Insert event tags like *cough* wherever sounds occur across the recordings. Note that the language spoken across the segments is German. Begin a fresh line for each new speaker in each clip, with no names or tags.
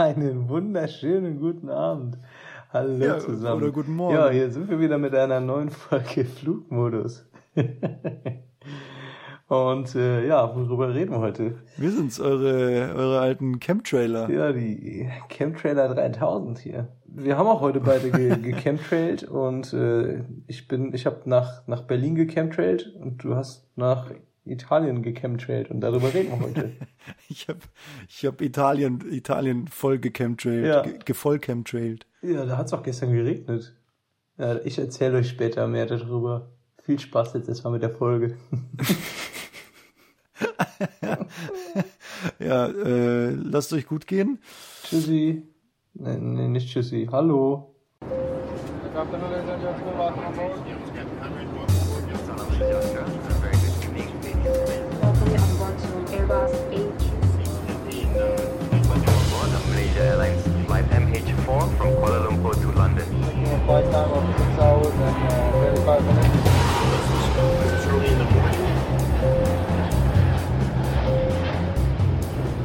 Einen wunderschönen guten Abend. Hallo
Ja,
zusammen.
oder guten Morgen.
Ja, hier sind wir wieder mit einer neuen Folge *laughs* Flugmodus. Und äh, ja, worüber reden wir heute?
Wir sind's, eure, eure alten Chemtrailer.
Ja, die Chemtrailer 3000 hier. Wir haben auch heute beide ge *laughs* gechemtrailt und äh, ich bin, ich habe nach nach Berlin gechemtrailt und du hast nach Italien gechemtrailt und darüber reden wir heute. *laughs*
Ich hab, ich hab Italien, Italien voll gechemtrailt,
Ja.
ge gevoll chemtrailt.
ja, da hat's auch gestern geregnet. Ja, ich erzähle euch später mehr darüber. Viel Spaß jetzt erstmal mit der Folge. *laughs*
Ja, äh, lasst euch gut gehen.
Tschüssi. Nee, nee, nicht Tschüssi. Hallo.
Welcome Airbus A260.
Malaysia Airlines flight MH4 from Kuala Lumpur to London.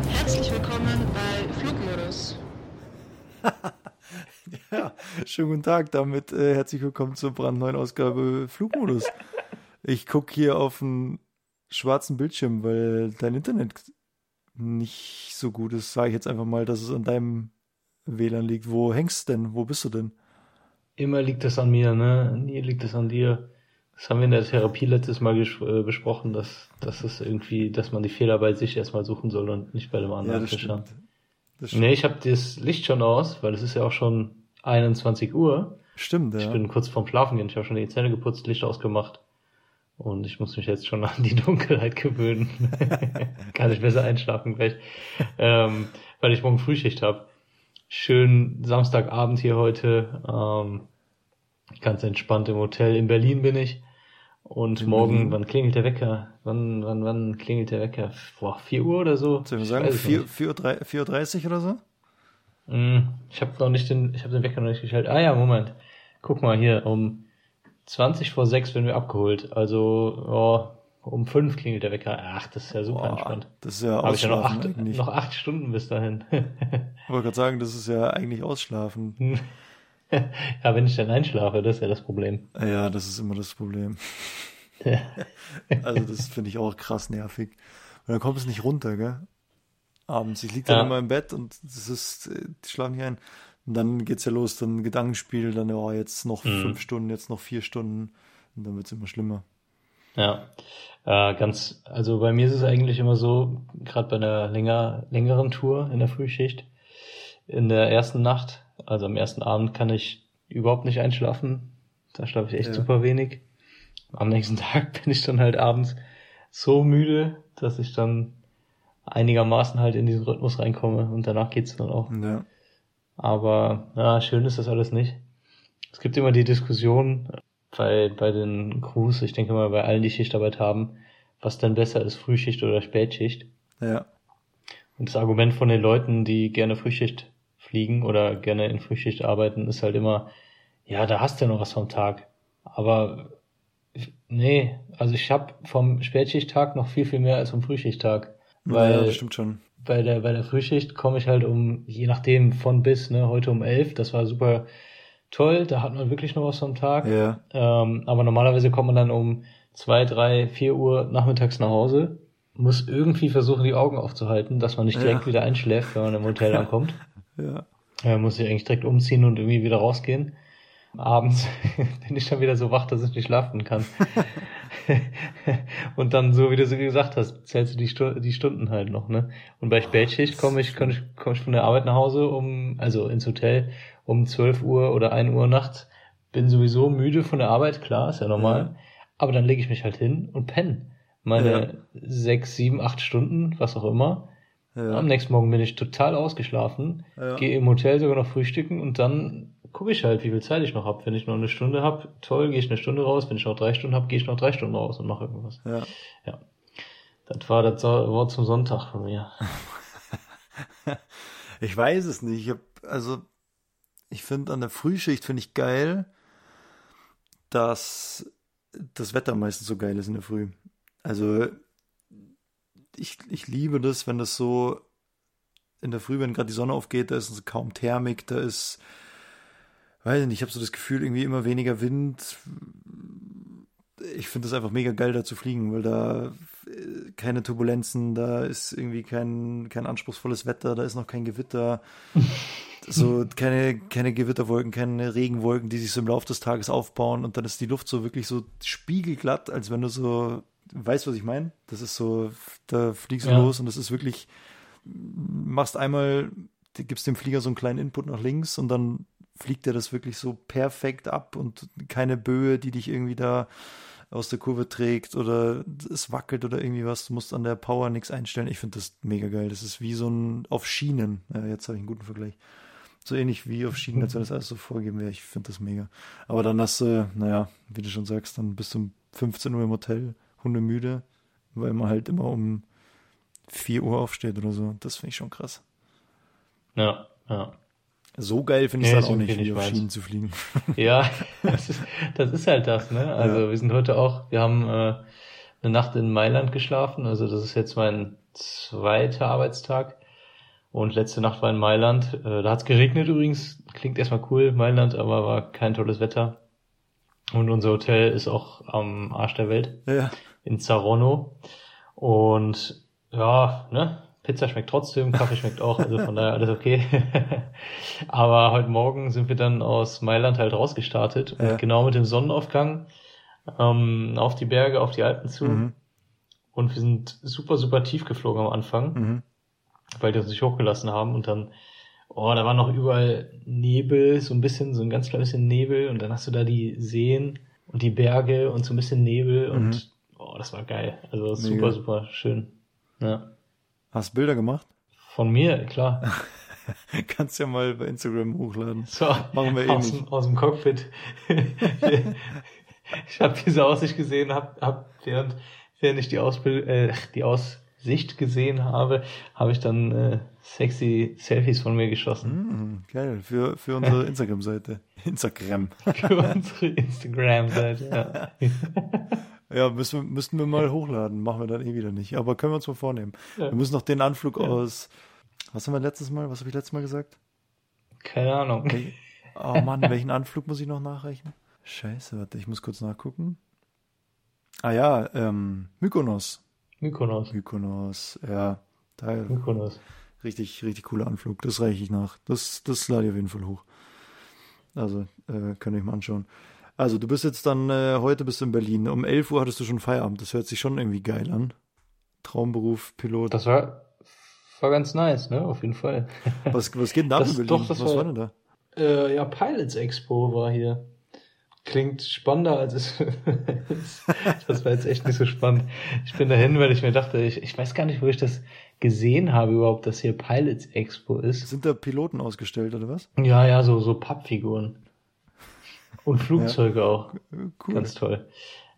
Herzlich willkommen bei Flugmodus. *laughs*
Ja, schönen guten Tag. Damit äh, herzlich willkommen zur brandneuen Ausgabe Flugmodus. Ich gucke hier auf den schwarzen Bildschirm, weil dein Internet nicht so gut ist. Sage ich jetzt einfach mal, dass es an deinem WLAN liegt. Wo hängst du denn? Wo bist du denn?
Immer liegt das an mir, ne? Nie liegt es an dir. Das haben wir in der Therapie letztes Mal äh, besprochen, dass, dass es irgendwie, dass man die Fehler bei sich erstmal suchen soll und nicht bei dem anderen
das
Fischer. Nee, ich habe das Licht schon aus, weil es ist ja auch schon 21 Uhr.
Stimmt,
Ich
ja.
bin kurz vorm Schlafen gehen. Ich habe schon die Zähne geputzt, Licht ausgemacht. Und ich muss mich jetzt schon an die *laughs* Dunkelheit gewöhnen. *laughs* Kann ich besser einschlafen gleich. Ähm, weil ich morgen Frühschicht habe. Schön Samstagabend hier heute. Ähm, ganz entspannt im Hotel. In Berlin bin ich. Und
In
morgen,
Berlin?
wann klingelt der Wecker? Wann, wann, wann klingelt der Wecker? Boah, 4 Uhr oder so?
Sollen wir
Ich
sagen,
weiß es
4
nicht.
4 Uhr drei- 4 Uhr 30 oder so?
Mm, Ich habe noch nicht den, ich habe den Wecker noch nicht gestellt. Ah ja, Moment. Guck mal hier, um 20 vor 6 werden wir abgeholt. Also ja, um 5 klingelt der Wecker. Ach, das ist ja super
Boah,
entspannt.
das ist ja
Habe ich ja noch
ausschlafen
acht,
eigentlich.
noch acht Stunden bis dahin. *laughs*
Ich wollte gerade sagen, das ist ja eigentlich ausschlafen. *laughs*
ja, wenn ich dann einschlafe, das ist ja das Problem.
Ja, das ist immer das Problem. *laughs* Also das finde ich auch krass nervig. Und dann kommt es nicht runter, gell? Abends. Ich liege dann
Ja.
immer im Bett und das ist, äh, die schlafen nicht ein. Und dann geht's ja los, dann Gedankenspiel, dann, oh, jetzt noch
Mhm.
fünf Stunden, jetzt noch vier Stunden. Und dann wird's immer schlimmer.
Ja, äh, ganz, also bei mir ist es eigentlich immer so, gerade bei einer länger, längeren Tour in der Frühschicht, in der ersten Nacht, also am ersten Abend kann ich überhaupt nicht einschlafen. Da schlafe ich echt
Ja.
super wenig. Am nächsten *laughs* Tag bin ich dann halt abends so müde, dass ich dann einigermaßen halt in diesen Rhythmus reinkomme und danach geht's dann auch.
Ja.
Aber ja, schön ist das alles nicht. Es gibt immer die Diskussion bei, bei den Crews, ich denke mal bei allen, die Schichtarbeit haben, was denn besser ist, Frühschicht oder Spätschicht.
Ja.
Und das Argument von den Leuten, die gerne Frühschicht fliegen oder gerne in Frühschicht arbeiten, ist halt immer, ja, da hast du ja noch was vom Tag. Aber nee, also ich habe vom Spätschichttag noch viel, viel mehr als vom Frühschichttag. Weil
ja, das stimmt schon.
Bei der, bei der Frühschicht komme ich halt um, je nachdem, von bis, ne, heute um elf, das war super toll, da hat man wirklich noch was vom Tag.
Ja.
Ähm, aber normalerweise kommt man dann um zwei, drei, vier Uhr nachmittags nach Hause, muss irgendwie versuchen, die Augen aufzuhalten, dass man nicht direkt
Ja.
wieder einschläft, wenn man im Hotel ankommt. *laughs*
Ja.
Ja, muss ich eigentlich direkt umziehen und irgendwie wieder rausgehen. Abends *laughs* bin ich dann wieder so wach, dass ich nicht schlafen kann. *laughs* und dann, so wie du so gesagt hast, zählst du die, Stu die Stunden halt noch, ne? Und bei Spätschicht komme ich, komm ich, komm ich von der Arbeit nach Hause um, also ins Hotel um 12 Uhr oder 1 Uhr nachts. Bin sowieso müde von der Arbeit, klar, ist ja normal.
Ja.
Aber dann lege ich mich halt hin und penne. Meine sechs, sieben, acht Stunden, was auch immer.
Ja.
Am nächsten Morgen bin ich total ausgeschlafen,
Ja.
gehe im Hotel sogar noch frühstücken und dann gucke ich halt, wie viel Zeit ich noch habe. Wenn ich noch eine Stunde habe, toll, gehe ich eine Stunde raus. Wenn ich noch drei Stunden habe, gehe ich noch drei Stunden raus und mache irgendwas.
Ja.
Ja. Das war das Wort zum Sonntag von mir. *laughs*
Ich weiß es nicht. Ich hab, also, ich finde an der Frühschicht finde ich geil, dass das Wetter meistens so geil ist in der Früh. Also, ich, ich liebe das, wenn das so in der Früh, wenn gerade die Sonne aufgeht, da ist kaum Thermik, da ist, weiß ich nicht, ich habe so das Gefühl, irgendwie immer weniger Wind. Ich finde es einfach mega geil, da zu fliegen, weil da äh, keine Turbulenzen, da ist irgendwie kein, kein anspruchsvolles Wetter, da ist noch kein Gewitter. *laughs* so keine, keine Gewitterwolken, keine Regenwolken, die sich so im Laufe des Tages aufbauen und dann ist die Luft so wirklich so spiegelglatt, als wenn du so, weißt was ich meine? Das ist so, da fliegst du
Ja.
los und das ist wirklich, machst einmal, gibst dem Flieger so einen kleinen Input nach links und dann fliegt er das wirklich so perfekt ab und keine Böe, die dich irgendwie da aus der Kurve trägt oder es wackelt oder irgendwie was. Du musst an der Power nichts einstellen. Ich finde das mega geil. Das ist wie so ein auf Schienen. Ja, jetzt habe ich einen guten Vergleich. So ähnlich wie auf Schienen, als wenn das alles so vorgegeben wäre. Ich finde das mega. Aber dann hast du, naja, wie du schon sagst, dann bist du um 15 Uhr im Hotel, hundemüde, weil man halt immer um 4 Uhr aufsteht oder so. Das finde ich schon krass.
Ja, ja.
So geil finde ich
Nee,
es
ist
dann auch nicht,
meins.
Schienen zu fliegen. *laughs*
Ja, das ist, das ist halt das, ne? Also
Ja.
wir sind heute auch, wir haben äh, eine Nacht in Mailand geschlafen, also das ist jetzt mein zweiter Arbeitstag. Und letzte Nacht war in Mailand. Äh, da hat es geregnet übrigens, klingt erstmal cool, Mailand, aber war kein tolles Wetter. Und unser Hotel ist auch am Arsch der Welt
Ja,
in Saronno. Und ja, ne, Pizza schmeckt trotzdem, Kaffee schmeckt auch, also von daher alles okay. *laughs* Aber heute Morgen sind wir dann aus Mailand halt rausgestartet und
Ja.
genau mit dem Sonnenaufgang ähm, auf die Berge, auf die Alpen zu.
Mhm.
Und wir sind super, super tief geflogen am Anfang,
mhm.
weil die uns nicht hochgelassen haben und dann, oh, da war noch überall Nebel, so ein bisschen, so ein ganz klein bisschen Nebel und dann hast du da die Seen und die Berge und so ein bisschen Nebel
Mhm.
und oh, das war geil. Also super, super schön. Ja.
Hast Bilder gemacht?
Von mir, klar. *laughs*
Kannst ja mal bei Instagram hochladen.
So,
Machen wir eh
aus, aus dem Cockpit. *laughs* ich habe diese Aussicht gesehen, hab, hab während, während ich die Ausbild äh, die Aussicht gesehen habe, habe ich dann äh, sexy Selfies von mir geschossen.
Mhm, geil, für, für unsere *laughs* Instagram-Seite. Instagram.
Für unsere Instagram-Seite. Ja.
Ja, müssen, wir- müssten wir mal hochladen. Machen wir dann eh wieder nicht. Aber können wir uns mal vornehmen.
Ja.
Wir müssen noch den Anflug
Ja.
aus. Was haben wir letztes Mal? Was habe ich letztes Mal gesagt?
Keine Ahnung.
Oh Mann, *laughs* welchen Anflug muss ich noch nachrechnen? Scheiße, warte, ich muss kurz nachgucken. Ah ja, ähm, Mykonos.
Mykonos.
Mykonos, ja. Da,
Mykonos.
richtig, richtig cooler Anflug. Das reiche ich nach. Das, das lade ich auf jeden Fall hoch. Also, äh, könnt ihr euch mal anschauen. Also, du bist jetzt dann, äh, heute bist du in Berlin. Um 11 Uhr hattest du schon Feierabend. Das hört sich schon irgendwie geil an. Traumberuf, Pilot.
Das war, war ganz nice, ne? Auf jeden Fall. *laughs*
was, was geht denn da
Das-
in Berlin?
doch, das
was
war-
war denn da?
Äh, ja, Pilots Expo war hier. Klingt spannender als es ist. *laughs* Das war jetzt echt nicht so spannend. Ich bin dahin, weil ich mir dachte, ich, ich weiß gar nicht, wo ich das gesehen habe überhaupt, dass hier Pilots Expo ist.
Sind da Piloten ausgestellt oder was?
Ja, ja, so, so Pappfiguren. Und Flugzeuge auch.
Äh, Cool.
Ganz toll.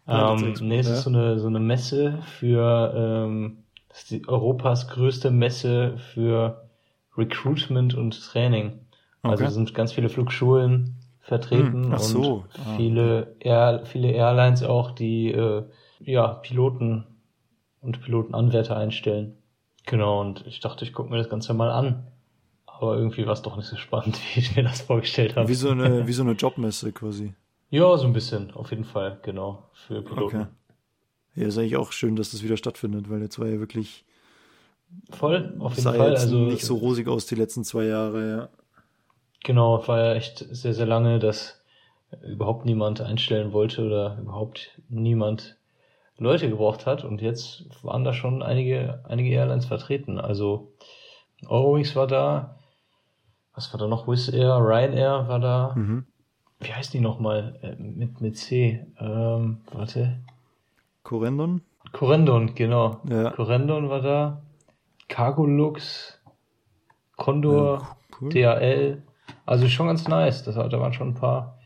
Pilots
Ähm, nee, es
ja.
ist so eine, so eine Messe für, ähm, ist die Europas größte Messe für Recruitment und Training. Also
Okay.
es sind ganz viele Flugschulen vertreten
Hm, so.
und
Ah,
viele, Air, viele Airlines auch, die äh, ja Piloten und Pilotenanwärter einstellen. Genau, und ich dachte, ich gucke mir das Ganze mal an. Aber irgendwie war es doch nicht so spannend, *laughs* wie ich mir das vorgestellt habe.
Wie so eine, wie so eine Jobmesse quasi.
Ja, so ein bisschen, auf jeden Fall, genau, für Piloten.
Okay. Ja, ist eigentlich auch schön, dass das wieder stattfindet, weil jetzt war ja wirklich,
Voll, auf jeden Fall. Also
nicht so rosig aus die letzten zwei Jahre, ja.
genau, war ja echt sehr, sehr lange, dass überhaupt niemand einstellen wollte oder überhaupt niemand Leute gebraucht hat. Und jetzt waren da schon einige, einige Airlines vertreten. Also Eurowings war da, was war da noch? Wizz Air, Ryanair war da.
Mhm.
Wie heißt die nochmal? Äh, mit, mit C. Ähm, warte.
Corendon?
Corendon, genau.
Ja.
Corendon war da. Cargolux, Condor,
Ja, cool.
DHL. Also schon ganz nice. Das, da waren schon ein paar,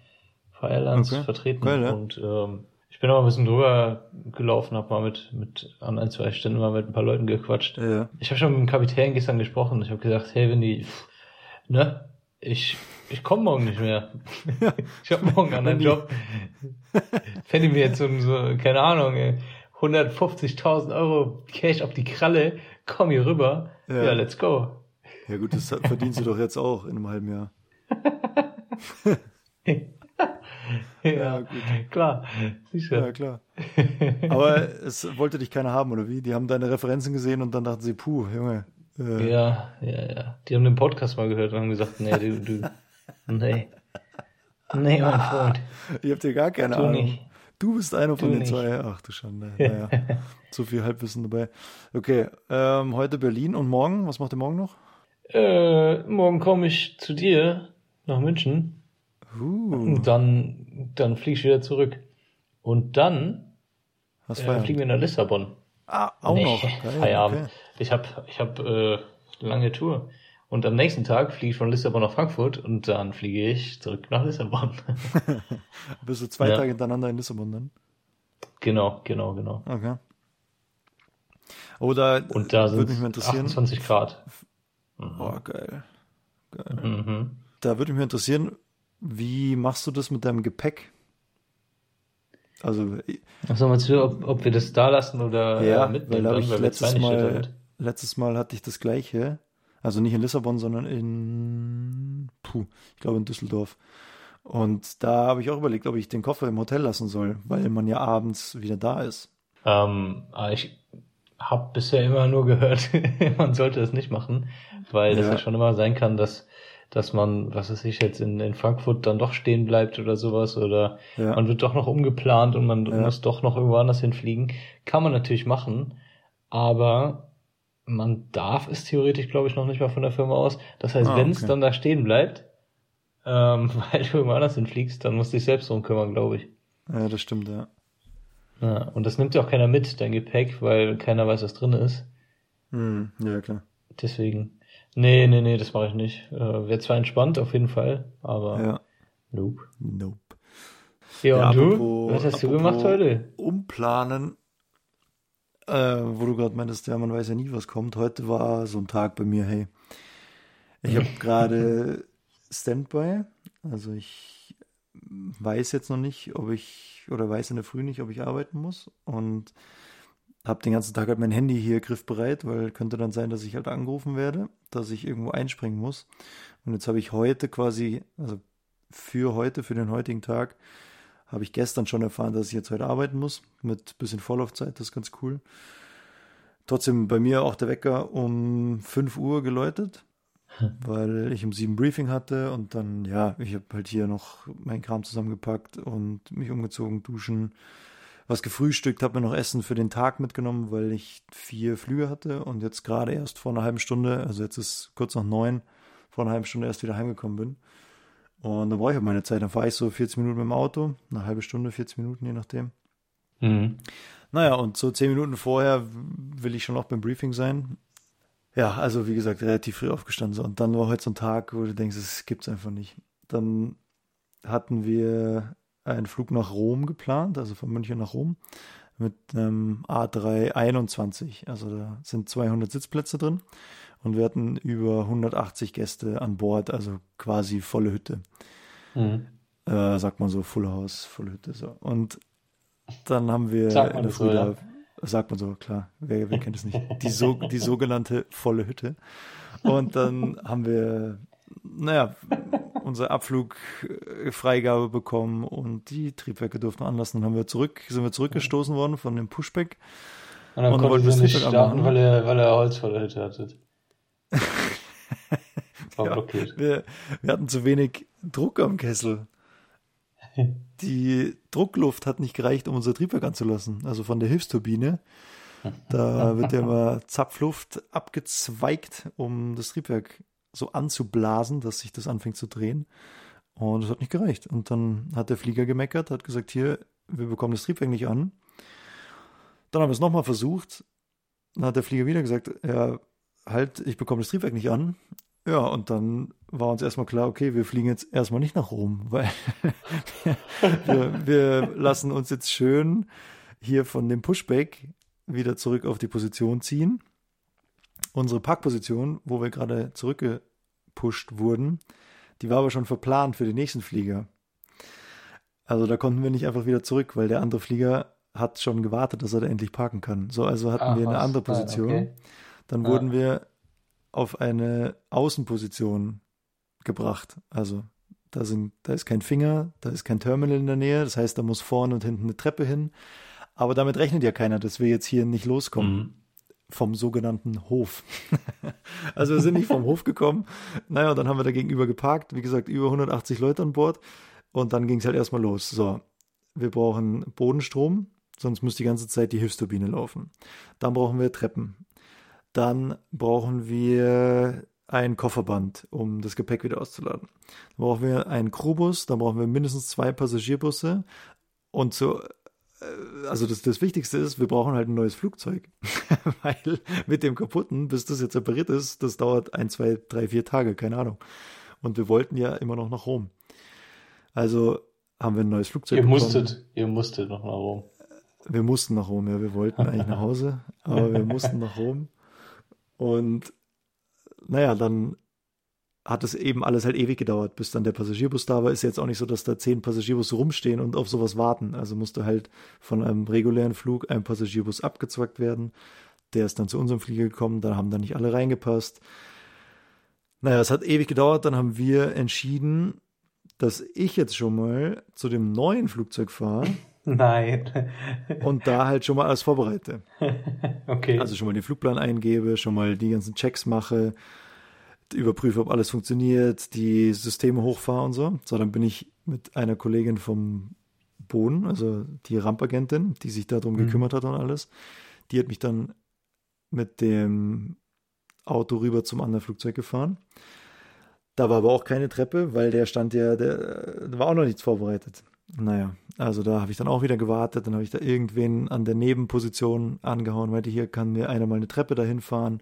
paar Airlines
Okay.
vertreten.
Geil, ja.
Und ähm, ich bin auch ein bisschen drüber gelaufen, habe mal mit, mit an ein, zwei Ständen mal mit ein paar Leuten gequatscht.
Ja.
Ich habe schon mit dem Kapitän gestern gesprochen. Ich habe gesagt, hey, wenn die, pff, ne, ich, ich komme morgen nicht mehr. ich habe morgen einen anderen Job. Wenn die mir jetzt so, so keine Ahnung, ey, 150.000 Euro Cash auf die Kralle, komm hier rüber.
Ja.
Ja, let's go.
Ja gut, das verdienst du doch jetzt auch in einem halben Jahr. *laughs*
ja,
Ja, gut.
klar, sicher.
Ja, klar. Aber es wollte dich keiner haben, oder wie? Die haben deine Referenzen gesehen und dann dachten sie, puh, Junge. Äh,
Ja, ja, ja. Die haben den Podcast mal gehört und haben gesagt, nee, du, du, nee. Nee, mein Freund.
Ihr habt ja gar keine
Du
Ahnung.
nicht.
Du bist einer von
Du
den
nicht.
zwei. Ach du Schande. *laughs* Naja, so viel Halbwissen dabei. Okay, ähm, heute Berlin und morgen, was macht ihr morgen noch?
Äh, morgen komme ich zu dir nach München
Uh,
und dann, dann fliege ich wieder zurück. Und dann äh, fliegen wir nach Lissabon.
Ah, auch
Nee,
noch. Geil,
Feierabend.
okay.
Ich habe ich hab, äh, eine lange Tour. Und am nächsten Tag fliege ich von Lissabon nach Frankfurt und dann fliege ich zurück nach Lissabon. *laughs*
Bist du zwei
Ja.
Tage hintereinander in Lissabon dann?
genau, genau, genau.
Okay. Oder
Und da
würde mich mal interessieren.
28 Grad.
Oh, geil. geil.
Mhm.
Da würde mich mal interessieren, wie machst du das mit deinem Gepäck? Also,
Achso, meinst du, ob, ob wir das da lassen oder
ja,
äh, mitnehmen,
weil da habe ich letztes Mal. Letztes Mal hatte ich das gleiche. Also nicht in Lissabon, sondern in, puh, ich glaube in Düsseldorf. Und da habe ich auch überlegt, ob ich den Koffer im Hotel lassen soll, weil man ja abends wieder da ist.
Ähm, aber ich habe bisher immer nur gehört, *laughs* man sollte das nicht machen, weil das
Ja.
ja schon immer sein kann, dass dass man, was weiß ich, jetzt in, in Frankfurt dann doch stehen bleibt oder sowas oder
Ja.
man wird doch noch umgeplant und man
Ja.
muss doch noch irgendwo anders hinfliegen. Kann man natürlich machen, aber man darf es theoretisch, glaube ich, noch nicht mal von der Firma aus. Das heißt,
Ah,
wenn es
okay.
dann da stehen bleibt, ähm, *laughs* weil du irgendwo anders hinfliegst, dann musst du dich selbst drum kümmern, glaube ich.
Ja, das stimmt, ja.
Ja, und das nimmt ja auch keiner mit, dein Gepäck, weil keiner weiß, was drin ist.
Hm, ja, klar.
Deswegen. Nee, nee, nee, das mache ich nicht. Äh, Wäre zwar entspannt auf jeden Fall, aber
Ja,
nope.
nope.
Ja,
Ja,
und du?
apropos-
Was hast du gemacht heute?
Umplanen, äh, wo du gerade meintest, ja, man weiß ja nie, was kommt. Heute war so ein Tag bei mir, hey. Ich habe *laughs* gerade Standby, also ich weiß jetzt noch nicht, ob ich, oder weiß in der Früh nicht, ob ich arbeiten muss und habe den ganzen Tag halt mein Handy hier griffbereit, weil könnte dann sein, dass ich halt angerufen werde, dass ich irgendwo einspringen muss. Und jetzt habe ich heute quasi, also für heute, für den heutigen Tag, habe ich gestern schon erfahren, dass ich jetzt heute arbeiten muss, mit bisschen Vorlaufzeit, das ist ganz cool. Trotzdem bei mir auch der Wecker um 5 Uhr geläutet, weil ich um 7 Briefing hatte und dann, ja, ich habe halt hier noch meinen Kram zusammengepackt und mich umgezogen, duschen, was gefrühstückt, habe mir noch Essen für den Tag mitgenommen, weil ich vier Flüge hatte und jetzt gerade erst vor einer halben Stunde, also jetzt ist kurz nach neun, vor einer halben Stunde erst wieder heimgekommen bin. Und dann brauche ich halt meine Zeit. Dann fahre ich so 40 Minuten mit dem Auto, eine halbe Stunde, 40 Minuten, je nachdem.
Mhm.
Naja, und so 10 Minuten vorher will ich schon noch beim Briefing sein. Ja, also wie gesagt, relativ früh aufgestanden. So. Und dann war heute so ein Tag, wo du denkst, es gibt's einfach nicht. Dann hatten wir einen Flug nach Rom geplant, also von München nach Rom, mit einem A321. Also da sind 200 Sitzplätze drin. Und wir hatten über 180 Gäste an Bord, also quasi volle Hütte.
Mhm.
Äh, sagt man so, Full House, volle Hütte. So. Und dann haben wir
Sagt man
in der
so,
Früh
ja.
da, sagt man so, klar, wer, wer kennt es nicht, die, so, die sogenannte volle Hütte. Und dann haben wir, naja, unsere Abflugfreigabe bekommen und die Triebwerke durften anlassen. Dann haben wir zurück, sind wir zurückgestoßen worden von dem Pushback.
Und dann
Und
ihr
das
nicht starten, weil ihr, weil ihr Holz vor der Hütte hattet. *laughs*
Ja, wir, wir hatten zu wenig Druck am Kessel. *laughs* Die Druckluft hat nicht gereicht, um unser Triebwerk anzulassen. Also von der Hilfsturbine. Da *laughs* wird ja immer Zapfluft abgezweigt, um das Triebwerk so anzublasen, dass sich das anfängt zu drehen. Und das hat nicht gereicht. Und dann hat der Flieger gemeckert, hat gesagt, hier, wir bekommen das Triebwerk nicht an. Dann haben wir es nochmal versucht. Dann hat der Flieger wieder gesagt, ja, halt, ich bekomme das Triebwerk nicht an. Ja, und dann war uns erstmal klar, okay, wir fliegen jetzt erstmal nicht nach Rom, *laughs* weil wir, wir lassen uns jetzt schön hier von dem Pushback wieder zurück auf die Position ziehen. Unsere Parkposition, wo wir gerade zurückgepusht wurden, die war aber schon verplant für den nächsten Flieger. Also da konnten wir nicht einfach wieder zurück, weil der andere Flieger hat schon gewartet, dass er da endlich parken kann. So, also hatten
Ah,
wir eine andere
Ah,
Position.
okay.
Dann
Ah.
wurden wir auf eine Außenposition gebracht. Also da, sind, da ist kein Finger, da ist kein Terminal in der Nähe. Das heißt, da muss vorne und hinten eine Treppe hin. Aber damit rechnet ja keiner, dass wir jetzt hier nicht loskommen.
Mhm.
Vom sogenannten Hof. *laughs* also wir sind nicht vom Hof gekommen. Naja, dann haben wir da gegenüber geparkt. Wie gesagt, über 180 Leute an Bord. Und dann ging es halt erstmal los. So, wir brauchen Bodenstrom, sonst muss die ganze Zeit die Hilfsturbine laufen. Dann brauchen wir Treppen. Dann brauchen wir ein Kofferband, um das Gepäck wieder auszuladen. Dann brauchen wir einen Crewbus, dann brauchen wir mindestens zwei Passagierbusse und so äh, also das, das Wichtigste ist, wir brauchen halt ein neues Flugzeug. *laughs* Weil mit dem kaputten, bis das jetzt repariert ist, das dauert ein, zwei, drei, vier Tage, keine Ahnung. Und wir wollten ja immer noch nach Rom. Also haben wir ein neues Flugzeug
Ihr
bekommen.
musstet, ihr musstet noch nach Rom.
Wir mussten nach Rom, ja. Wir wollten eigentlich nach Hause, aber wir mussten nach Rom. Und naja, dann hat es eben alles halt ewig gedauert, bis dann der Passagierbus da war. Ist jetzt auch nicht so, dass da zehn Passagierbusse rumstehen und auf sowas warten. Also musste halt von einem regulären Flug ein Passagierbus abgezwackt werden. Der ist dann zu unserem Flieger gekommen, da haben dann nicht alle reingepasst. Naja, es hat ewig gedauert, dann haben wir entschieden, dass ich jetzt schon mal zu dem neuen Flugzeug fahre
Nein.
und da halt schon mal alles vorbereite. *laughs*
okay.
Also schon mal den Flugplan eingebe, schon mal die ganzen Checks mache, überprüfe, ob alles funktioniert, die Systeme hochfahre und so. So, dann bin ich mit einer Kollegin vom Boden, also die Rampagentin, die sich darum
Mhm.
gekümmert hat und alles, die hat mich dann mit dem Auto rüber zum anderen Flugzeug gefahren. Da war aber auch keine Treppe, weil der stand ja, der, da war auch noch nichts vorbereitet. Naja, also da habe ich dann auch wieder gewartet, dann habe ich da irgendwen an der Nebenposition angehauen, meinte, hier kann mir einer mal eine Treppe dahin fahren.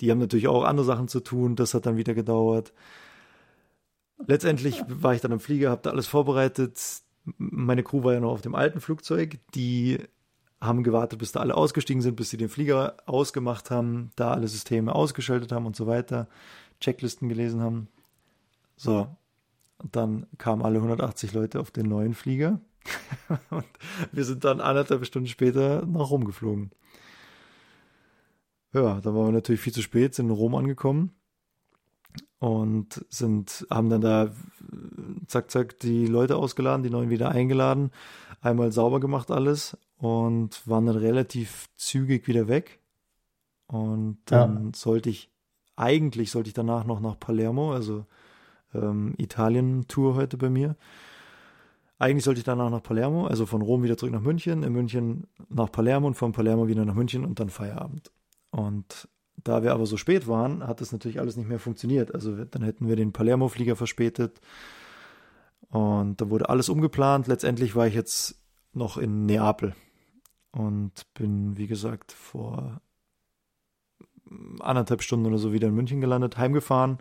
Die haben natürlich auch andere Sachen zu tun, das hat dann wieder gedauert. Letztendlich war ich dann am Flieger, habe da alles vorbereitet. Meine Crew war ja noch auf dem alten Flugzeug, die haben gewartet, bis da alle ausgestiegen sind, bis sie den Flieger ausgemacht haben, da alle Systeme ausgeschaltet haben und so weiter, Checklisten gelesen haben. So, und dann kamen alle 180 Leute auf den neuen Flieger *laughs* und wir sind dann anderthalb Stunden später nach Rom geflogen. Ja, da waren wir natürlich viel zu spät, sind in Rom angekommen und sind, haben dann da zack, zack die Leute ausgeladen, die neuen wieder eingeladen, einmal sauber gemacht alles und waren dann relativ zügig wieder weg. Und dann sollte ich, eigentlich sollte ich danach noch nach Palermo, also ähm, Italien-Tour heute bei mir. Eigentlich sollte ich danach nach Palermo, also von Rom wieder zurück nach München, in München nach Palermo und von Palermo wieder nach München und dann Feierabend. Und da wir aber so spät waren, hat das natürlich alles nicht mehr funktioniert. Also dann hätten wir den Palermo-Flieger verspätet und da wurde alles umgeplant. Letztendlich war ich jetzt noch in Neapel und bin, wie gesagt, vor anderthalb Stunden oder so wieder in München gelandet, heimgefahren,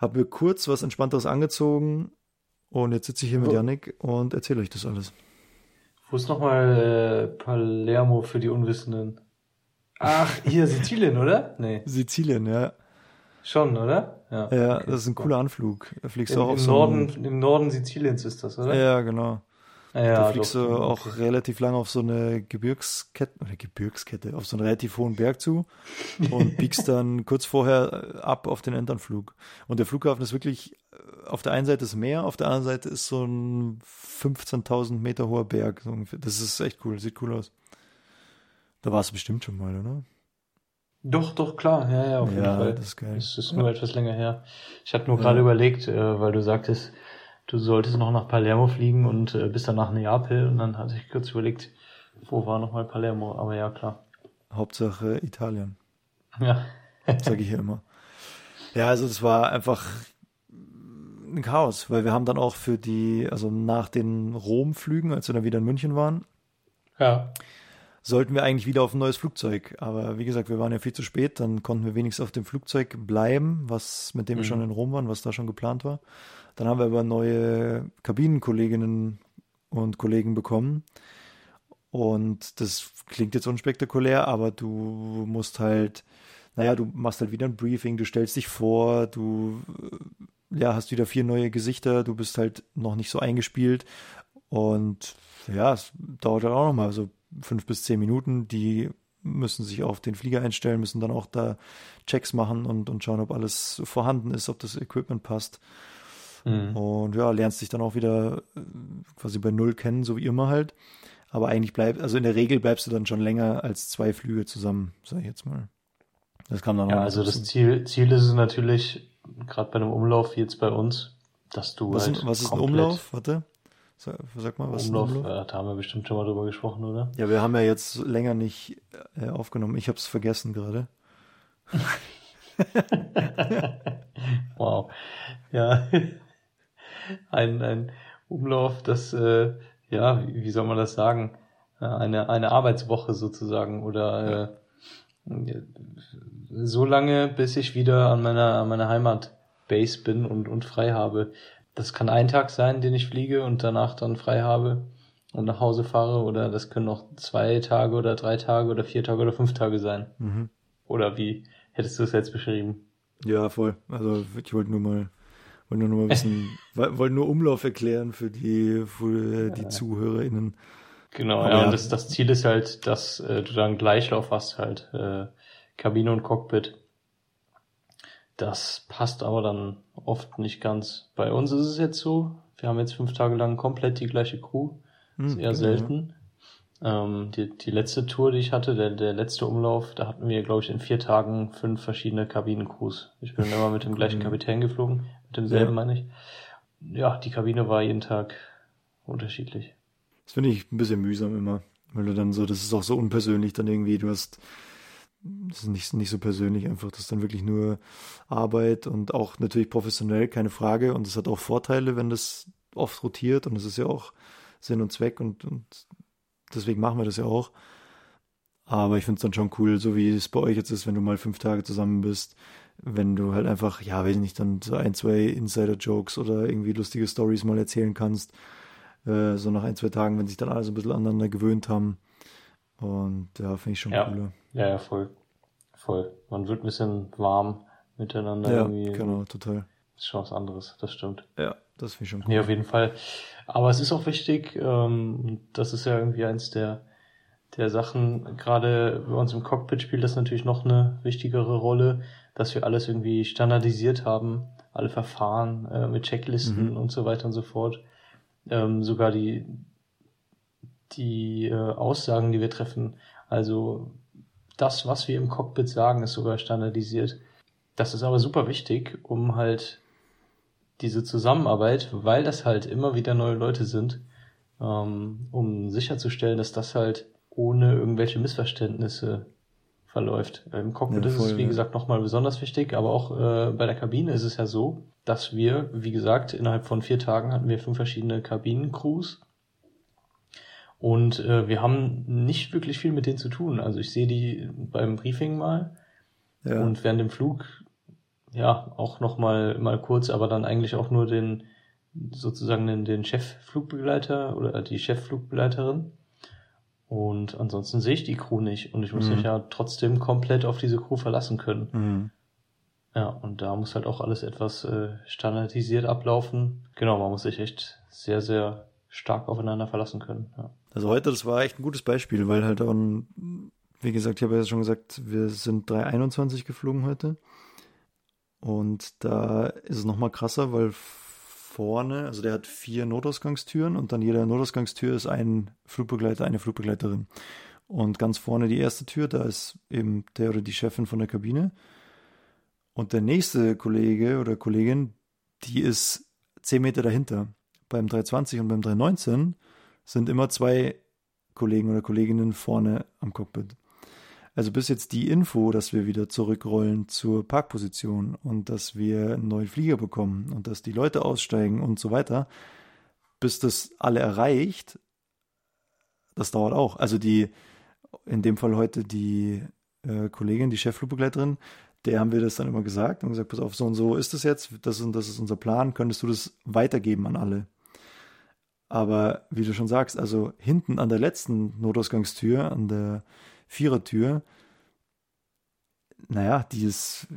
habe mir kurz was Entspannteres angezogen und jetzt sitze ich hier mit. Yannick und erzähle euch das alles.
Wo ist nochmal äh, Palermo für die Unwissenden? Ach, hier Sizilien, oder? Nee,
Sizilien, ja.
schon, oder? Ja,
Ja,
okay,
das ist ein cooler Anflug. Da fliegst
Im,
du auch
im,
auf so
Norden,
einen,
Im Norden Siziliens ist das, oder?
Ja, genau.
Ja,
da fliegst
doch.
du auch relativ lange auf so eine Gebirgskette, oder Gebirgskette, auf so einen relativ hohen Berg zu und *laughs* biegst dann kurz vorher äh, ab auf den Enternflug. Und der Flughafen ist wirklich, äh, auf der einen Seite ist Meer, auf der anderen Seite ist so ein 15.000 Meter hoher Berg. Das ist echt cool, sieht cool aus. Da warst du bestimmt schon mal, oder?
Doch, doch, klar, ja, ja, auf jeden
Ja,
Fall.
das ist geil.
Es ist nur etwas länger her. Ich hatte nur
Ja.
gerade überlegt, äh, weil du sagtest, du solltest noch nach Palermo fliegen und äh, bis dann nach Neapel und dann hatte ich kurz überlegt, wo war nochmal Palermo, aber ja, klar.
Hauptsache Italien.
Ja. *laughs*
sage ich hier immer. Ja, also das war einfach ein Chaos, weil wir haben dann auch für die, also nach den Rom-Flügen, als wir dann wieder in München waren,
Ja.
sollten wir eigentlich wieder auf ein neues Flugzeug. Aber wie gesagt, wir waren ja viel zu spät, dann konnten wir wenigstens auf dem Flugzeug bleiben, was mit dem wir
Mhm.
schon in Rom waren, was da schon geplant war. Dann haben wir aber neue Kabinenkolleginnen und Kollegen bekommen. Und das klingt jetzt unspektakulär, aber du musst halt, naja, du machst halt wieder ein Briefing, du stellst dich vor, du ja, hast wieder vier neue Gesichter, du bist halt noch nicht so eingespielt. Und ja, es dauert halt auch nochmal so fünf bis zehn Minuten, die müssen sich auf den Flieger einstellen, müssen dann auch da Checks machen und, und schauen, ob alles vorhanden ist, ob das Equipment passt.
Mhm.
Und ja, lernst dich dann auch wieder äh, quasi bei Null kennen, so wie immer halt. Aber eigentlich bleibt, also in der Regel bleibst du dann schon länger als zwei Flüge zusammen, sag ich jetzt mal. Das kam dann
Ja,
auch
also das Ziel, Ziel ist es natürlich, gerade bei einem Umlauf wie jetzt bei uns, dass du
was,
halt
sind- was ist ein Umlauf? Warte. Sag, sag mal, was
Umlauf,
ist ein Umlauf?
äh, da haben wir bestimmt schon mal drüber gesprochen, oder?
Ja, wir haben ja jetzt länger nicht äh, aufgenommen. Ich habe es vergessen gerade. *laughs*
Wow. Ja. Ein, ein Umlauf, das, äh, ja, wie wie soll man das sagen? Äh, Eine, eine Arbeitswoche sozusagen oder äh, so lange, bis ich wieder an meiner, an meiner Heimatbase bin und, und frei habe. Das kann ein Tag sein, den ich fliege und danach dann frei habe und nach Hause fahre oder das können auch zwei Tage oder drei Tage oder vier Tage oder fünf Tage sein.
Mhm.
Oder wie hättest du es jetzt beschrieben?
Ja, voll. Also ich wollte nur mal, wollte nur mal *laughs* ein bisschen, woll- wollte nur Umlauf erklären für die, für die ZuhörerInnen.
Genau,
Aber
ja, und das, das Ziel ist halt, dass äh, du dann Gleichlauf hast, halt, äh, Kabine und Cockpit. Das passt aber dann oft nicht ganz. Bei uns ist es jetzt so, wir haben jetzt fünf Tage lang komplett die gleiche Crew. ist
Hm,
eher
genau,
selten. Ähm, die, die letzte Tour, die ich hatte, der, der letzte Umlauf, da hatten wir, glaube ich, in vier Tagen fünf verschiedene Kabinencrews. Ich bin immer mit dem gleichen
Mhm.
Kapitän geflogen, mit demselben
Ja.
meine ich. Ja, die Kabine war jeden Tag unterschiedlich.
Das finde ich ein bisschen mühsam immer, weil du dann so, das ist auch so unpersönlich dann irgendwie, du hast, das ist nicht, nicht so persönlich einfach, das ist dann wirklich nur Arbeit und auch natürlich professionell, keine Frage und es hat auch Vorteile, wenn das oft rotiert und es ist ja auch Sinn und Zweck und, und deswegen machen wir das ja auch. Aber ich finde es dann schon cool, so wie es bei euch jetzt ist, wenn du mal fünf Tage zusammen bist, wenn du halt einfach, ja, weiß ich nicht, dann so ein, zwei Insider-Jokes oder irgendwie lustige Stories mal erzählen kannst. Äh, so nach ein, zwei Tagen, wenn sich dann alle so ein bisschen aneinander gewöhnt haben. Und ja, finde ich schon
Ja.
cooler.
Ja, ja, voll. Voll. Man wird ein bisschen warm miteinander
Ja,
irgendwie.
genau, total.
Ist schon was anderes, das stimmt.
Ja, das finde ich schon cool.
Nee, auf jeden Fall. Aber es ist auch wichtig, ähm, das ist ja irgendwie eins der, der Sachen, gerade bei uns im Cockpit spielt das natürlich noch eine wichtigere Rolle, dass wir alles irgendwie standardisiert haben, alle Verfahren äh, mit Checklisten
Mhm.
und so weiter und so fort. Ähm, sogar die, die äh, Aussagen, die wir treffen, also das, was wir im Cockpit sagen, ist sogar standardisiert. Das ist aber super wichtig, um halt diese Zusammenarbeit, weil das halt immer wieder neue Leute sind, ähm, um sicherzustellen, dass das halt ohne irgendwelche Missverständnisse verläuft. Im Cockpit
Ja,
ist
voll,
es, wie
ja.
gesagt, nochmal besonders wichtig, aber auch äh, bei der Kabine ist es ja so, dass wir, wie gesagt, innerhalb von vier Tagen hatten wir fünf verschiedene Kabinencrews und äh, wir haben nicht wirklich viel mit denen zu tun. Also ich sehe die beim Briefing mal
Ja,
und während dem Flug, ja, auch noch mal, mal kurz, aber dann eigentlich auch nur den, sozusagen den, den Chefflugbegleiter oder die Chefflugbegleiterin. Und ansonsten sehe ich die Crew nicht und ich muss
Mhm.
mich ja trotzdem komplett auf diese Crew verlassen können.
mhm.
Ja, und da muss halt auch alles etwas äh, standardisiert ablaufen. Genau, man muss sich echt sehr, sehr stark aufeinander verlassen können. Ja.
Also heute, das war echt ein gutes Beispiel, weil halt auch, ein, wie gesagt, ich habe ja schon gesagt, wir sind 321 geflogen heute. Und da ist es nochmal krasser, weil vorne, also der hat vier Notausgangstüren und dann jeder Notausgangstür ist ein Flugbegleiter, eine Flugbegleiterin. Und ganz vorne die erste Tür, da ist eben der oder die Chefin von der Kabine. Und der nächste Kollege oder Kollegin, die ist zehn Meter dahinter. Beim 320 und beim 319 sind immer zwei Kollegen oder Kolleginnen vorne am Cockpit. Also bis jetzt die Info, dass wir wieder zurückrollen zur Parkposition und dass wir einen neuen Flieger bekommen und dass die Leute aussteigen und so weiter, bis das alle erreicht, das dauert auch. Also die, in dem Fall heute die äh, Kollegin, die Chefflugbegleiterin, der haben wir das dann immer gesagt und gesagt, pass auf, so und so ist es jetzt, das und das ist unser Plan, könntest du das weitergeben an alle? Aber wie du schon sagst, also hinten an der letzten Notausgangstür, an der Vierertür, naja, die ist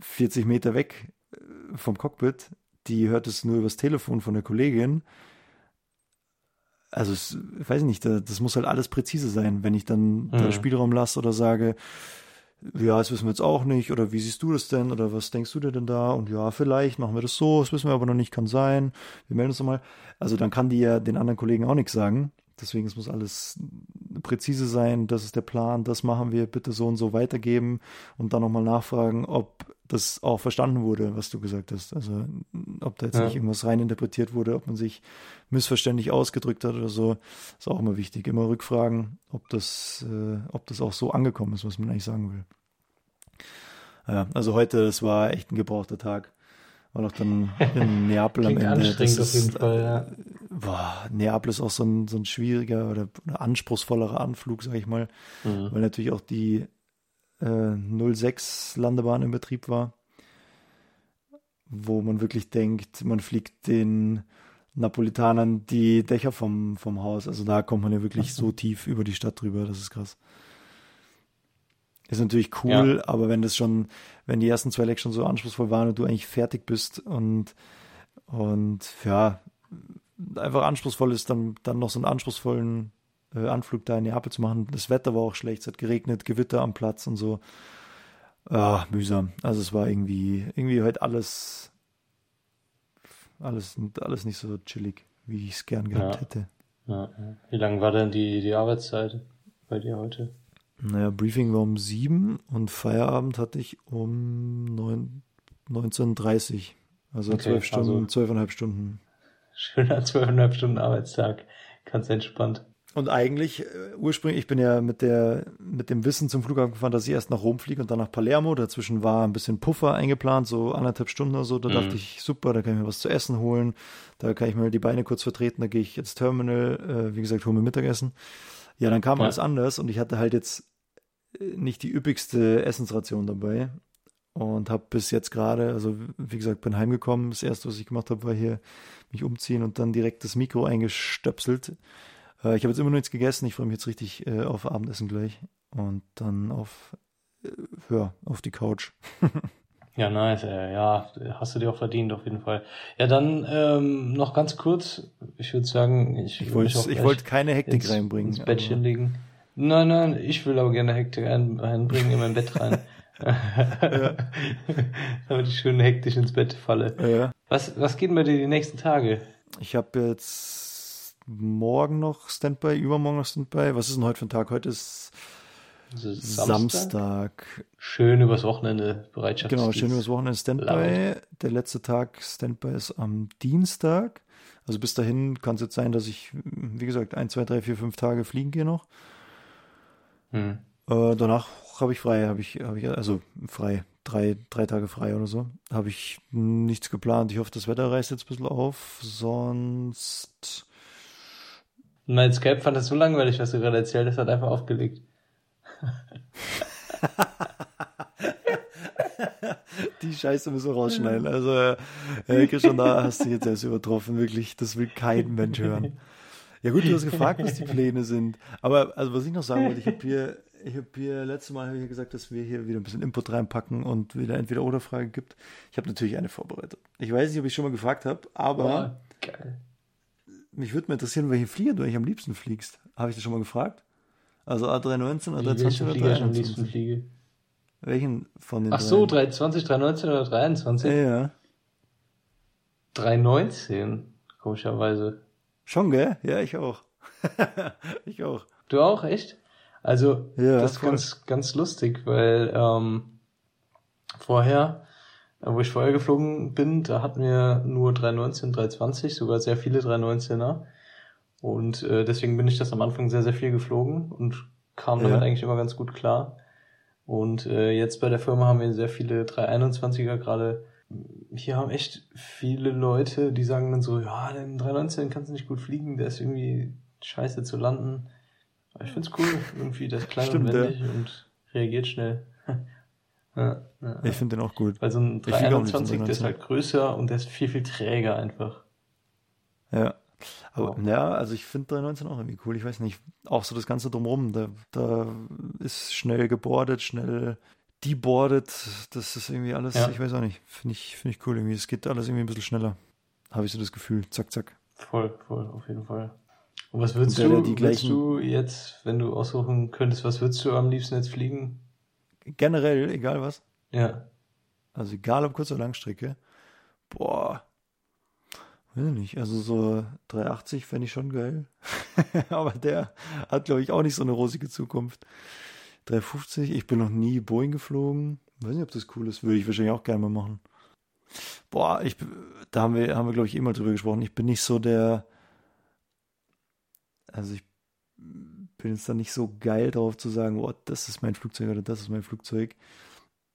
40 Meter weg äh, vom Cockpit, die hört es nur übers Telefon von der Kollegin. also es, ich weiß nicht, da- das muss halt alles präzise sein, wenn ich dann da
Mhm.
Spielraum lasse oder sage, ja, das wissen wir jetzt auch nicht, oder wie siehst du das denn, oder was denkst du dir denn da? Und ja, vielleicht machen wir das so, das wissen wir aber noch nicht, kann sein, wir melden uns nochmal. Also dann kann die ja den anderen Kollegen auch nichts sagen. Deswegen, es muss alles präzise sein, das ist der Plan, das machen wir, bitte so und so weitergeben und dann nochmal nachfragen, ob das auch verstanden wurde, was du gesagt hast. Also ob da jetzt
Ja.
nicht irgendwas reininterpretiert wurde, ob man sich missverständlich ausgedrückt hat oder so, ist auch immer wichtig. Immer rückfragen, ob das, äh, ob das auch so angekommen ist, was man eigentlich sagen will. Ja, also heute, das war echt ein gebrauchter Tag. War doch dann in Neapel am Ende.
anstrengend
Das
auf jeden
ist,
Fall, ja.
Boah, Neapel ist auch so ein, so ein schwieriger oder, anspruchsvollerer Anflug, sag ich mal,
Mhm.
weil natürlich auch die äh, 06 Landebahn in Betrieb war, wo man wirklich denkt, man fliegt den Napolitanern die Dächer vom, vom Haus. Also da kommt man ja wirklich so tief über die Stadt drüber, das ist krass. Ist natürlich cool, aber wenn das schon, wenn die ersten zwei Lecks schon so anspruchsvoll waren und du eigentlich fertig bist und, und ja, einfach anspruchsvoll ist, dann, dann noch so einen anspruchsvollen äh, Anflug da in Neapel zu machen. Das Wetter war auch schlecht, es hat geregnet, Gewitter am Platz und so. Ah, mühsam. Also es war irgendwie, irgendwie halt alles, alles, alles nicht so chillig, wie ich es gern gehabt
Ja.
hätte.
Ja, ja. Wie lang war denn die, die Arbeitszeit bei dir heute?
Naja, Briefing war um sieben und Feierabend hatte ich um neun, 19.30 Also
Okay,
zwölf Stunden,
also-
zwölfeinhalb Stunden.
Schöner zwölfeinhalb Stunden Arbeitstag. Ganz entspannt.
Und eigentlich, äh, ursprünglich, ich bin ja mit der, mit dem Wissen zum Flughafen gefahren, dass ich erst nach Rom fliege und dann nach Palermo. Dazwischen war ein bisschen Puffer eingeplant, so anderthalb Stunden oder so. Da
Mhm.
dachte ich, super, da kann ich mir was zu essen holen. Da kann ich mir die Beine kurz vertreten. Da gehe ich ins Terminal, äh, wie gesagt, hole mir Mittagessen. Ja, dann kam
Ja.
alles anders und ich hatte halt jetzt nicht die üppigste Essensration dabei. Und habe bis jetzt gerade, also wie gesagt, bin heimgekommen. Das erste, was ich gemacht habe, war hier mich umziehen und dann direkt das Mikro eingestöpselt. Äh, ich habe jetzt immer noch nichts gegessen. Ich freue mich jetzt richtig äh, auf Abendessen gleich. Und dann auf, äh, ja, auf die Couch. *laughs*
Ja, nice. Äh, ja, hast du dir auch verdient, auf jeden Fall. Ja, dann ähm, noch ganz kurz. Ich würde sagen, ich,
Ich wollte wollte keine Hektik
ins,
reinbringen.
ins Bettchen legen. Nein, nein, ich will aber gerne Hektik ein, einbringen in mein Bett rein. *laughs* Damit ich schön hektisch ins Bett falle.
äh,
Was, was geht denn bei dir die nächsten Tage?
ich habe jetzt morgen noch Standby, übermorgen noch Standby. Was ist denn heute für ein Tag? Heute ist
Also
Samstag.
Schön übers Wochenende Bereitschaft.
Genau, schön übers Wochenende Standby.
Laut.
Der letzte Tag Standby ist am Dienstag. Also bis dahin kann es jetzt sein, dass ich, wie gesagt, ein, zwei, drei, vier, fünf Tage fliegen gehe noch.
Hm.
Äh, danach habe ich frei, habe ich, habe ich, also frei, drei, drei Tage frei oder so. Habe ich nichts geplant. Ich hoffe, das Wetter reißt jetzt ein bisschen auf. Sonst.
Mein Skype fand das so langweilig, was du gerade erzählt hast, hat einfach aufgelegt. *laughs*
Die Scheiße müssen wir rausschneiden. Also, äh, Christian, da hast du jetzt erst übertroffen. Wirklich, das will kein Mensch hören. Ja gut, du hast *laughs* gefragt, was die Pläne sind. Aber also was ich noch sagen wollte, ich habe hier, ich habe hier letztes Mal hab ich gesagt, dass wir hier wieder ein bisschen Input reinpacken und wieder entweder oder Frage gibt. Ich habe natürlich eine vorbereitet. Ich weiß nicht, ob ich schon mal gefragt habe, aber
geil.
mich würde mal interessieren, welche Flieger du eigentlich am liebsten fliegst. Habe ich das schon mal gefragt? Also A319,
Wie,
A320
welchen
oder
Flieger ich am liebsten
321?
fliege?
Welchen von den
Ach so,
dreien?
320, 319 oder 321?
Ja, ja.
319, komischerweise.
Schon, gell? Ja, ich auch. *laughs* ich auch.
Du auch, echt? Also,
Ja,
das ist
voll.
ganz, ganz lustig, weil ähm, vorher, äh, wo ich vorher geflogen bin, da hatten wir nur 319, 320, sogar sehr viele 319er. Und äh, deswegen bin ich das am Anfang sehr, sehr viel geflogen und kam
Ja.
damit eigentlich immer ganz gut klar. Und äh, jetzt bei der Firma haben wir sehr viele 321er gerade. Hier haben echt viele Leute, die sagen dann so, ja, den 319 kannst du nicht gut fliegen, der ist irgendwie scheiße zu landen. Aber ich find's cool, irgendwie, der ist klein
Stimmt,
und
ja.
wendig und reagiert schnell. *laughs* ja, ja.
Ich finde den auch gut.
Weil so ein
Ich fliege auch nicht so
321, der ist
319.
halt größer und der ist viel, viel träger einfach.
Ja. Aber
Ja.
ja, also ich finde 319 auch irgendwie cool. Ich weiß nicht, auch so das Ganze drumherum, da, da ist schnell gebordet, schnell deboardet. Das ist irgendwie alles,
Ja.
ich weiß auch nicht, finde ich, finde ich cool irgendwie. Es geht alles irgendwie ein bisschen schneller. Habe ich so das Gefühl. Zack, zack.
Voll, voll, auf jeden Fall. Und was würdest
Und
du, würdest
gleichen-
du jetzt, wenn du aussuchen könntest, was würdest du am liebsten jetzt fliegen?
Generell, egal was.
Ja.
Also egal ob Kurz- oder Langstrecke. Boah. Weiß ich nicht. Also so 380 fände ich schon geil. *laughs* Aber der hat, glaube ich, auch nicht so eine rosige Zukunft. 350, ich bin noch nie Boeing geflogen. Weiß nicht, ob das cool ist. Würde ich wahrscheinlich auch gerne mal machen. Boah, ich, da haben wir, haben wir, glaube ich, eh mal drüber gesprochen. Ich bin nicht so der, also ich bin jetzt da nicht so geil drauf zu sagen, oh, das ist mein Flugzeug oder das ist mein Flugzeug.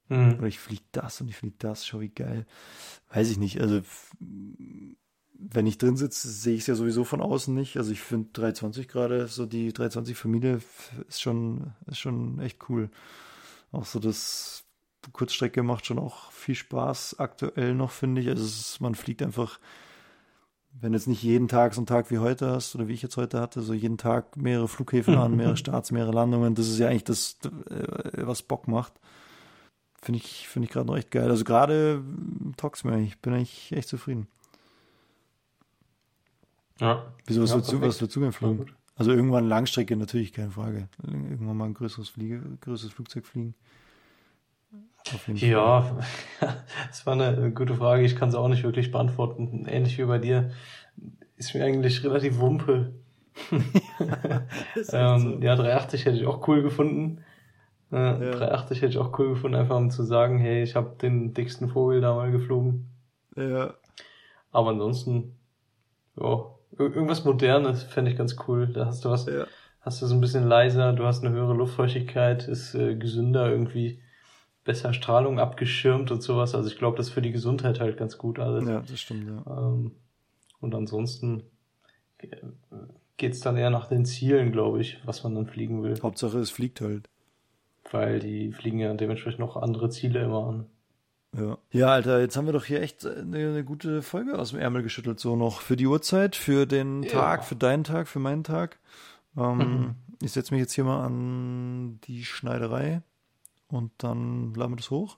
Hm.
Oder ich fliege das und ich fliege das, schau wie geil. Weiß ich nicht. Also wenn ich drin sitze, sehe ich es ja sowieso von außen nicht. Also ich finde 320 gerade, so die 320 Familie f- ist schon, ist schon echt cool. Auch so das Kurzstrecke macht schon auch viel Spaß aktuell noch, finde ich. Also ist, man fliegt einfach, wenn jetzt nicht jeden Tag so einen Tag wie heute hast oder wie ich jetzt heute hatte, so jeden Tag mehrere Flughäfen an, *laughs* mehrere Starts, mehrere Landungen, das ist ja eigentlich das, äh, was Bock macht. Finde ich, finde ich gerade noch echt geil. Also gerade taugt mir eigentlich. Ich bin eigentlich echt zufrieden.
Ja.
Wieso, was,
Ja,
du, was
Na
fliegen?
gut.
Also irgendwann Langstrecke natürlich, keine Frage. Irgendwann mal ein größeres, Fliege, größeres Flugzeug fliegen. Auf jeden Fall.
Ja, *laughs* das war eine gute Frage. Ich kann sie auch nicht wirklich beantworten. Ähnlich wie bei dir. Ist mir eigentlich relativ wumpe. *laughs* *laughs* Ähm,
so.
Ja, 380 hätte ich auch cool gefunden. Äh, 380 hätte ich auch cool gefunden, einfach um zu sagen, hey, ich habe den dicksten Vogel da mal geflogen.
Ja.
Aber ansonsten, ja, irgendwas Modernes fände ich ganz cool. Da hast du was,
Ja.
hast du so ein bisschen leiser, du hast eine höhere Luftfeuchtigkeit, ist äh, gesünder irgendwie, besser Strahlung abgeschirmt und sowas. Also ich glaube, das ist für die Gesundheit halt ganz gut alles.
ja, das stimmt, ja.
Ähm, und ansonsten geht's dann eher nach den Zielen, glaube ich, was man dann fliegen will.
Hauptsache, es fliegt halt.
Weil die fliegen ja dementsprechend noch andere Ziele immer an.
Ja. ja, Alter, jetzt haben wir doch hier echt eine, eine gute Folge aus dem Ärmel geschüttelt, so noch für die Uhrzeit, für den
Ja.
Tag, für deinen Tag, für meinen Tag. Ähm,
Mhm.
Ich setze mich jetzt hier mal an die Schneiderei und dann laden wir das hoch.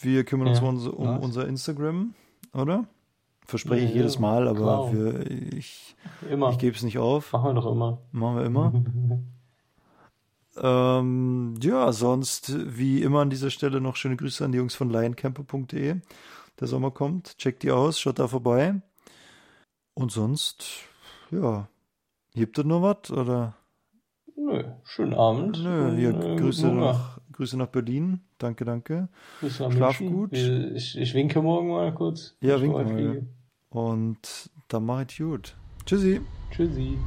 Wir kümmern uns
Ja,
um, unser- um
nice.
unser Instagram, oder? Verspreche ich
Ja,
jedes Mal, aber wir, ich,
Immer.
ich gebe es nicht auf.
Machen wir doch immer.
Machen wir immer. *laughs* Ähm, ja, sonst wie immer an dieser Stelle noch schöne Grüße an die Jungs von lioncamper.de. Der Sommer kommt, checkt die aus, schaut da vorbei. Und sonst, ja, gibt es noch was? Oder?
Nö, schönen Abend.
Nö,
Und,
hier,
äh,
Grüße,
guten Hunger.
nach, Grüße nach Berlin. Danke, danke.
Grüße
Schlaf
München.
gut.
Ich, ich winke morgen mal kurz.
Ja,
Ich
wink mal
fliege.
Und dann mach ich gut. Tschüssi.
Tschüssi.